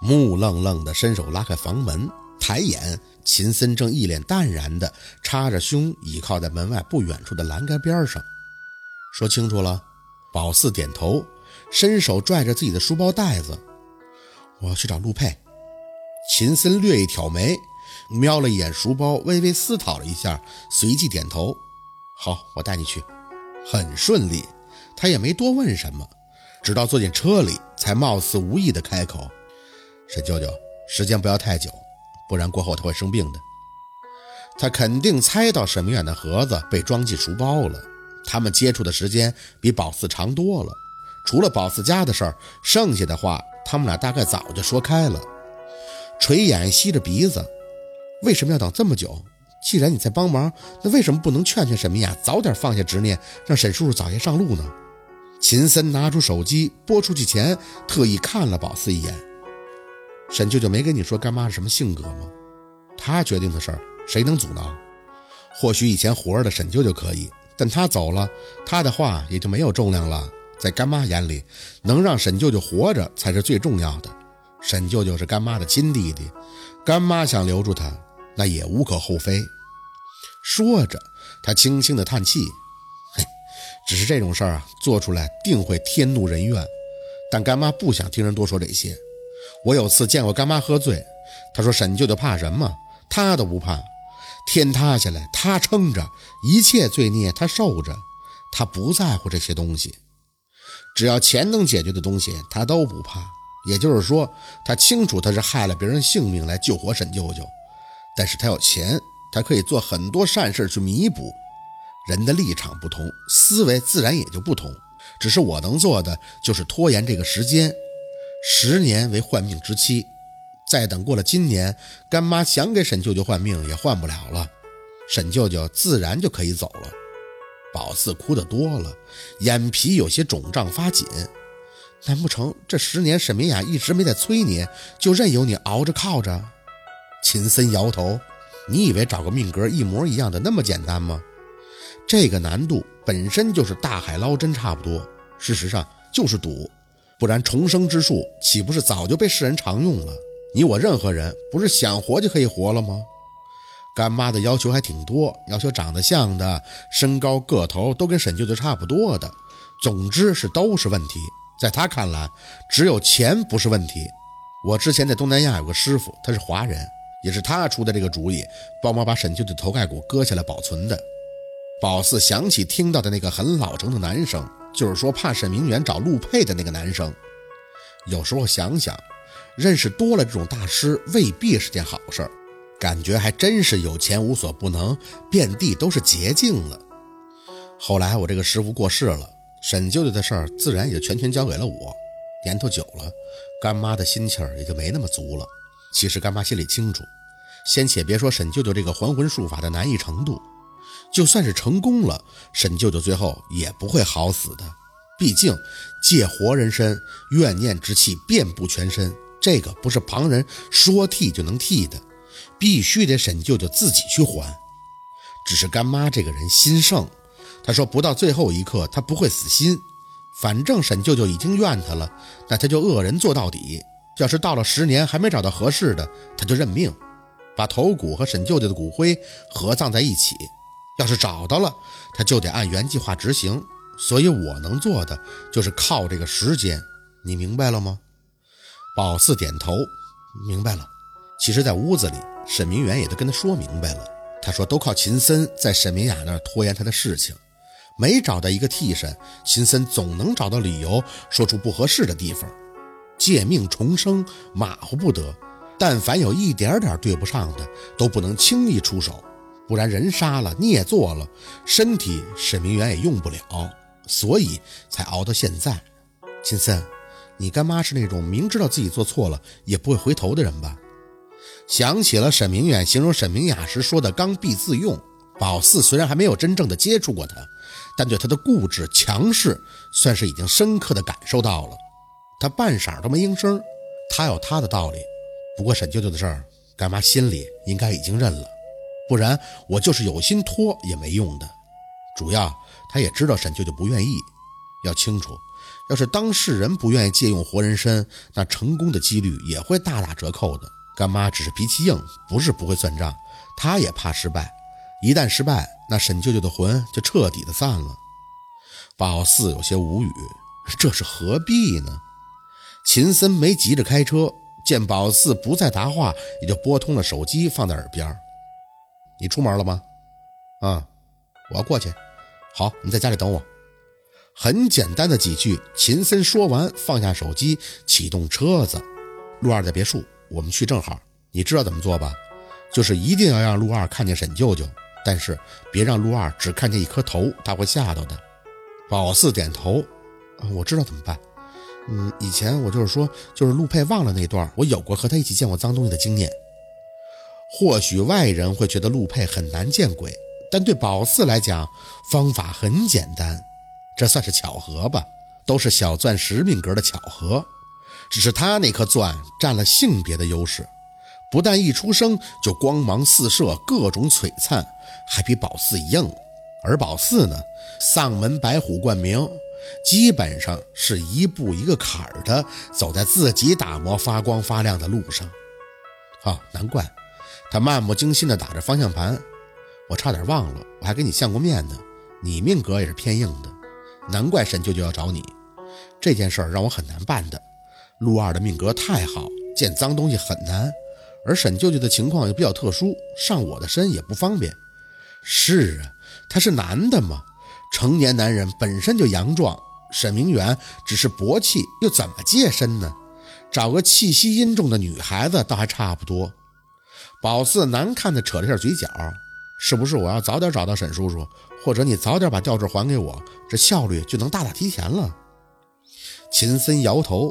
木愣愣的伸手拉开房门，抬眼，秦森正一脸淡然的插着胸倚靠在门外不远处的栏杆边上。说清楚了，宝四点头，伸手拽着自己的书包带子，我要去找陆佩。秦森略一挑眉，瞄了一眼书包，微微思考了一下，随即点头：“好，我带你去。”很顺利，他也没多问什么，直到坐进车里，才貌似无意的开口。沈舅舅，时间不要太久，不然过后他会生病的。他肯定猜到沈明远的盒子被装进书包了。他们接触的时间比宝四长多了，除了宝四家的事儿，剩下的话他们俩大概早就说开了。垂眼吸着鼻子，为什么要等这么久？既然你在帮忙，那为什么不能劝劝沈明雅早点放下执念，让沈叔叔早些上路呢？秦森拿出手机拨出去前，特意看了宝四一眼。沈舅舅没跟你说干妈是什么性格吗？他决定的事儿，谁能阻挠？或许以前活着的沈舅舅可以，但他走了，他的话也就没有重量了。在干妈眼里，能让沈舅舅活着才是最重要的。沈舅舅是干妈的亲弟弟，干妈想留住他，那也无可厚非。说着，他轻轻的叹气：“嘿，只是这种事儿啊，做出来定会天怒人怨。但干妈不想听人多说这些。”我有次见过干妈喝醉，她说沈舅舅怕什么？他都不怕，天塌下来他撑着，一切罪孽他受着，他不在乎这些东西，只要钱能解决的东西他都不怕。也就是说，他清楚他是害了别人性命来救活沈舅舅，但是他有钱，他可以做很多善事去弥补。人的立场不同，思维自然也就不同。只是我能做的就是拖延这个时间。十年为换命之期，再等过了今年，干妈想给沈舅舅换命也换不了了，沈舅舅自然就可以走了。宝四哭得多了，眼皮有些肿胀发紧。难不成这十年沈明雅一直没在催你，就任由你熬着靠着？秦森摇头，你以为找个命格一模一样的那么简单吗？这个难度本身就是大海捞针差不多，事实上就是赌。不然重生之术岂不是早就被世人常用了？你我任何人不是想活就可以活了吗？干妈的要求还挺多，要求长得像的，身高个头都跟沈舅舅差不多的，总之是都是问题。在他看来，只有钱不是问题。我之前在东南亚有个师傅，他是华人，也是他出的这个主意，帮忙把沈舅舅头盖骨割下来保存的。宝四想起听到的那个很老成的男生。就是说，怕沈明远找陆佩的那个男生。有时候想想，认识多了这种大师未必是件好事儿。感觉还真是有钱无所不能，遍地都是捷径了。后来我这个师傅过世了，沈舅舅的事儿自然也就全权交给了我。年头久了，干妈的心气儿也就没那么足了。其实干妈心里清楚，先且别说沈舅舅这个还魂术法的难易程度。就算是成功了，沈舅舅最后也不会好死的。毕竟借活人身，怨念之气遍布全身，这个不是旁人说替就能替的，必须得沈舅舅自己去还。只是干妈这个人心盛，她说不到最后一刻，她不会死心。反正沈舅舅已经怨她了，那他就恶人做到底。要是到了十年还没找到合适的，他就认命，把头骨和沈舅舅的骨灰合葬在一起。要是找到了，他就得按原计划执行。所以我能做的就是靠这个时间，你明白了吗？宝四点头，明白了。其实，在屋子里，沈明远也都跟他说明白了。他说，都靠秦森在沈明雅那儿拖延他的事情，没找到一个替身，秦森总能找到理由说出不合适的地方。借命重生，马虎不得。但凡有一点点对不上的，都不能轻易出手。不然人杀了，孽做了，身体沈明远也用不了，所以才熬到现在。秦森，你干妈是那种明知道自己做错了也不会回头的人吧？想起了沈明远形容沈明雅时说的“刚愎自用”，宝四虽然还没有真正的接触过他，但对他的固执强势算是已经深刻的感受到了。他半晌都没应声，他有他的道理。不过沈舅舅的事儿，干妈心里应该已经认了。不然我就是有心拖也没用的。主要他也知道沈舅舅不愿意。要清楚，要是当事人不愿意借用活人参，那成功的几率也会大打折扣的。干妈只是脾气硬，不是不会算账，她也怕失败。一旦失败，那沈舅舅的魂就彻底的散了。宝四有些无语，这是何必呢？秦森没急着开车，见宝四不再答话，也就拨通了手机，放在耳边。你出门了吗？啊，我要过去。好，你在家里等我。很简单的几句，秦森说完，放下手机，启动车子。陆二在别墅，我们去正好。你知道怎么做吧？就是一定要让陆二看见沈舅舅。但是别让陆二只看见一颗头，他会吓到的。宝四点头，我知道怎么办。嗯，以前我就是说，就是陆佩忘了那段，我有过和他一起见过脏东西的经验。或许外人会觉得陆佩很难见鬼，但对宝四来讲，方法很简单，这算是巧合吧？都是小钻石命格的巧合，只是他那颗钻占了性别的优势。不但一出生就光芒四射，各种璀璨，还比宝四硬。而宝四呢，丧门白虎冠名，基本上是一步一个坎儿的走在自己打磨发光发亮的路上。啊，难怪他漫不经心地打着方向盘。我差点忘了，我还给你相过面呢。你命格也是偏硬的，难怪沈舅舅要找你。这件事儿让我很难办的。陆二的命格太好，见脏东西很难。而沈舅舅的情况又比较特殊，上我的身也不方便。是啊，他是男的嘛，成年男人本身就阳壮。沈明远只是薄气，又怎么借身呢？找个气息阴重的女孩子倒还差不多。宝四难看的扯了下嘴角，是不是我要早点找到沈叔叔，或者你早点把吊坠还给我，这效率就能大大提前了？秦森摇头，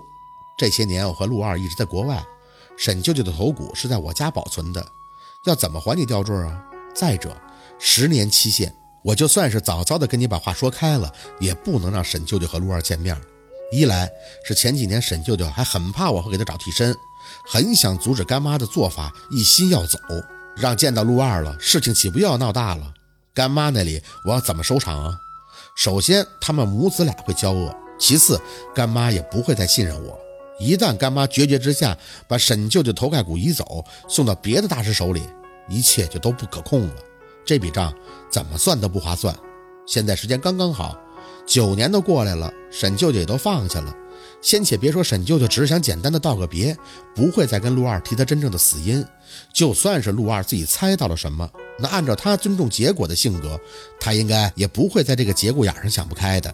这些年我和陆二一直在国外。沈舅舅的头骨是在我家保存的，要怎么还你吊坠啊？再者，十年期限，我就算是早早的跟你把话说开了，也不能让沈舅舅和陆二见面。一来是前几年沈舅舅还很怕我会给他找替身，很想阻止干妈的做法，一心要走，让见到陆二了，事情岂不又要闹大了？干妈那里我要怎么收场啊？首先，他们母子俩会交恶；其次，干妈也不会再信任我。一旦干妈决绝之下把沈舅舅头盖骨移走，送到别的大师手里，一切就都不可控了。这笔账怎么算都不划算。现在时间刚刚好，九年都过来了，沈舅舅也都放下了。先且别说沈舅舅只是想简单的道个别，不会再跟陆二提他真正的死因。就算是陆二自己猜到了什么，那按照他尊重结果的性格，他应该也不会在这个节骨眼上想不开的。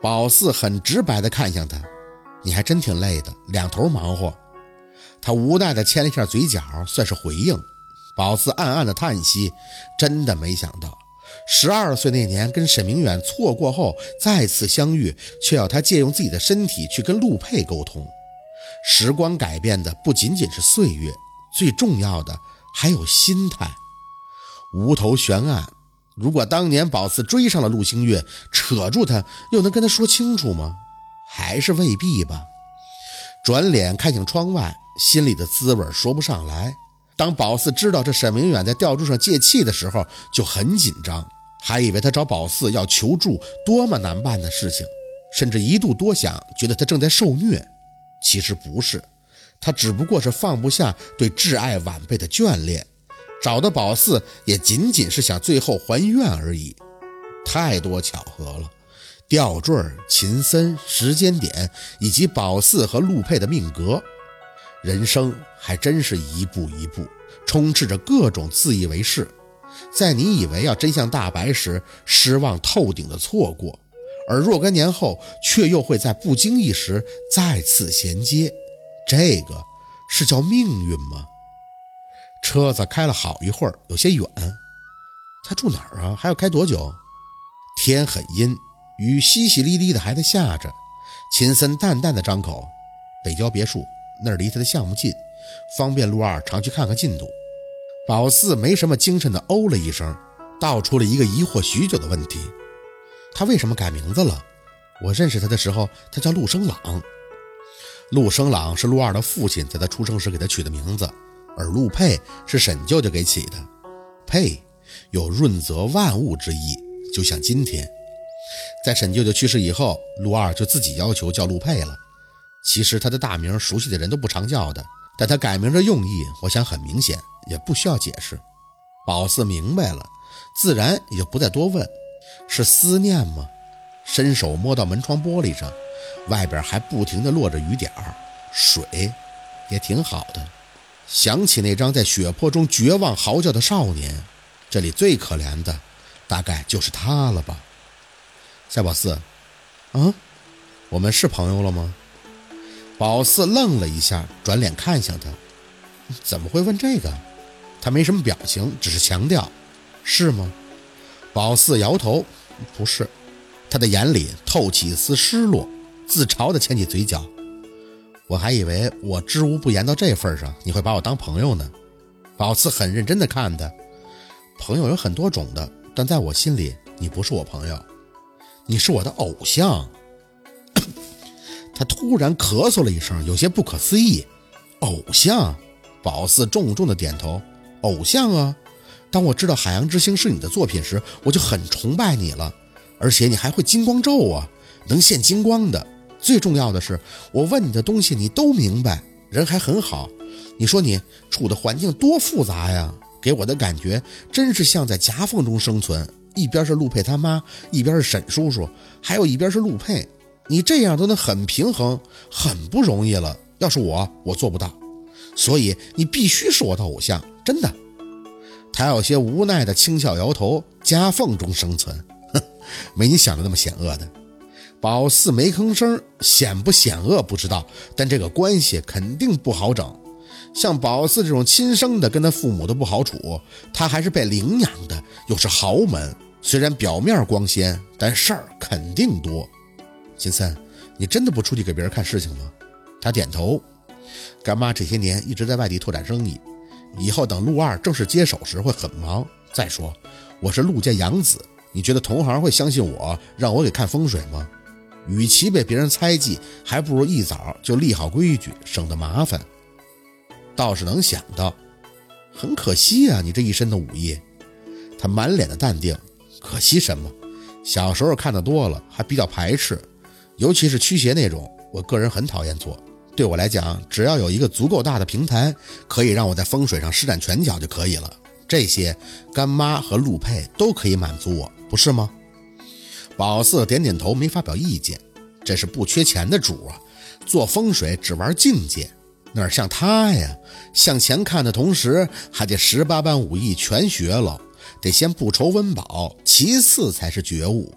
宝四很直白的看向他。你还真挺累的，两头忙活。他无奈的牵了一下嘴角，算是回应。宝四暗暗的叹息，真的没想到，十二岁那年跟沈明远错过后再次相遇，却要他借用自己的身体去跟陆佩沟通。时光改变的不仅仅是岁月，最重要的还有心态。无头悬案。如果当年宝四追上了陆星月，扯住他，又能跟他说清楚吗？还是未必吧。转脸看向窗外，心里的滋味说不上来。当宝四知道这沈明远在吊柱上借气的时候，就很紧张，还以为他找宝四要求助多么难办的事情，甚至一度多想觉得他正在受虐。其实不是，他只不过是放不下对挚爱晚辈的眷恋，找的宝四也仅仅是想最后还愿而已。太多巧合了。吊坠、秦森、时间点，以及宝四和陆佩的命格，人生还真是一步一步，充斥着各种自以为是，在你以为要真相大白时，失望透顶的错过，而若干年后，却又会在不经意时再次衔接。这个是叫命运吗？车子开了好一会儿，有些远。他住哪儿啊？还要开多久？天很阴。雨淅淅沥沥的还在下着，秦森淡淡的张口：“北郊别墅那儿离他的项目近，方便陆二常去看看进度。”宝四没什么精神的哦了一声，道出了一个疑惑许久的问题：“他为什么改名字了？我认识他的时候，他叫陆生朗。陆生朗是陆二的父亲在他出生时给他取的名字，而陆佩是沈舅舅给起的。佩有润泽万物之意，就像今天。”在沈舅舅去世以后，陆二就自己要求叫陆佩了。其实他的大名熟悉的人都不常叫的，但他改名的用意，我想很明显，也不需要解释。宝四明白了，自然也就不再多问。是思念吗？伸手摸到门窗玻璃上，外边还不停地落着雨点儿，水也挺好的。想起那张在血泊中绝望嚎叫的少年，这里最可怜的，大概就是他了吧。夏宝四，啊，我们是朋友了吗？宝四愣了一下，转脸看向他，怎么会问这个？他没什么表情，只是强调，是吗？宝四摇头，不是。他的眼里透起一丝失落，自嘲地牵起嘴角。我还以为我知无不言到这份上，你会把我当朋友呢。宝四很认真地看他，朋友有很多种的，但在我心里，你不是我朋友。你是我的偶像。他突然咳嗽了一声，有些不可思议。偶像？宝四重重的点头。偶像啊！当我知道《海洋之星》是你的作品时，我就很崇拜你了。而且你还会金光咒啊，能现金光的。最重要的是，我问你的东西你都明白，人还很好。你说你处的环境多复杂呀，给我的感觉真是像在夹缝中生存。一边是陆佩他妈，一边是沈叔叔，还有一边是陆佩。你这样都能很平衡，很不容易了。要是我，我做不到。所以你必须是我的偶像，真的。他有些无奈的轻笑摇头，夹缝中生存，哼，没你想的那么险恶的。宝四没吭声，险不险恶不知道，但这个关系肯定不好整。像宝四这种亲生的，跟他父母都不好处，他还是被领养的，又是豪门，虽然表面光鲜，但事儿肯定多。金森，你真的不出去给别人看事情吗？他点头。干妈这些年一直在外地拓展生意，以后等陆二正式接手时会很忙。再说，我是陆家养子，你觉得同行会相信我让我给看风水吗？与其被别人猜忌，还不如一早就立好规矩，省得麻烦。倒是能想到，很可惜啊，你这一身的武艺。他满脸的淡定，可惜什么？小时候看的多了，还比较排斥。尤其是驱邪那种，我个人很讨厌做。对我来讲，只要有一个足够大的平台，可以让我在风水上施展拳脚就可以了。这些干妈和陆佩都可以满足我，不是吗？宝四点点头，没发表意见。这是不缺钱的主啊，做风水只玩境界，哪像他呀？向前看的同时，还得十八般武艺全学了，得先不愁温饱，其次才是觉悟。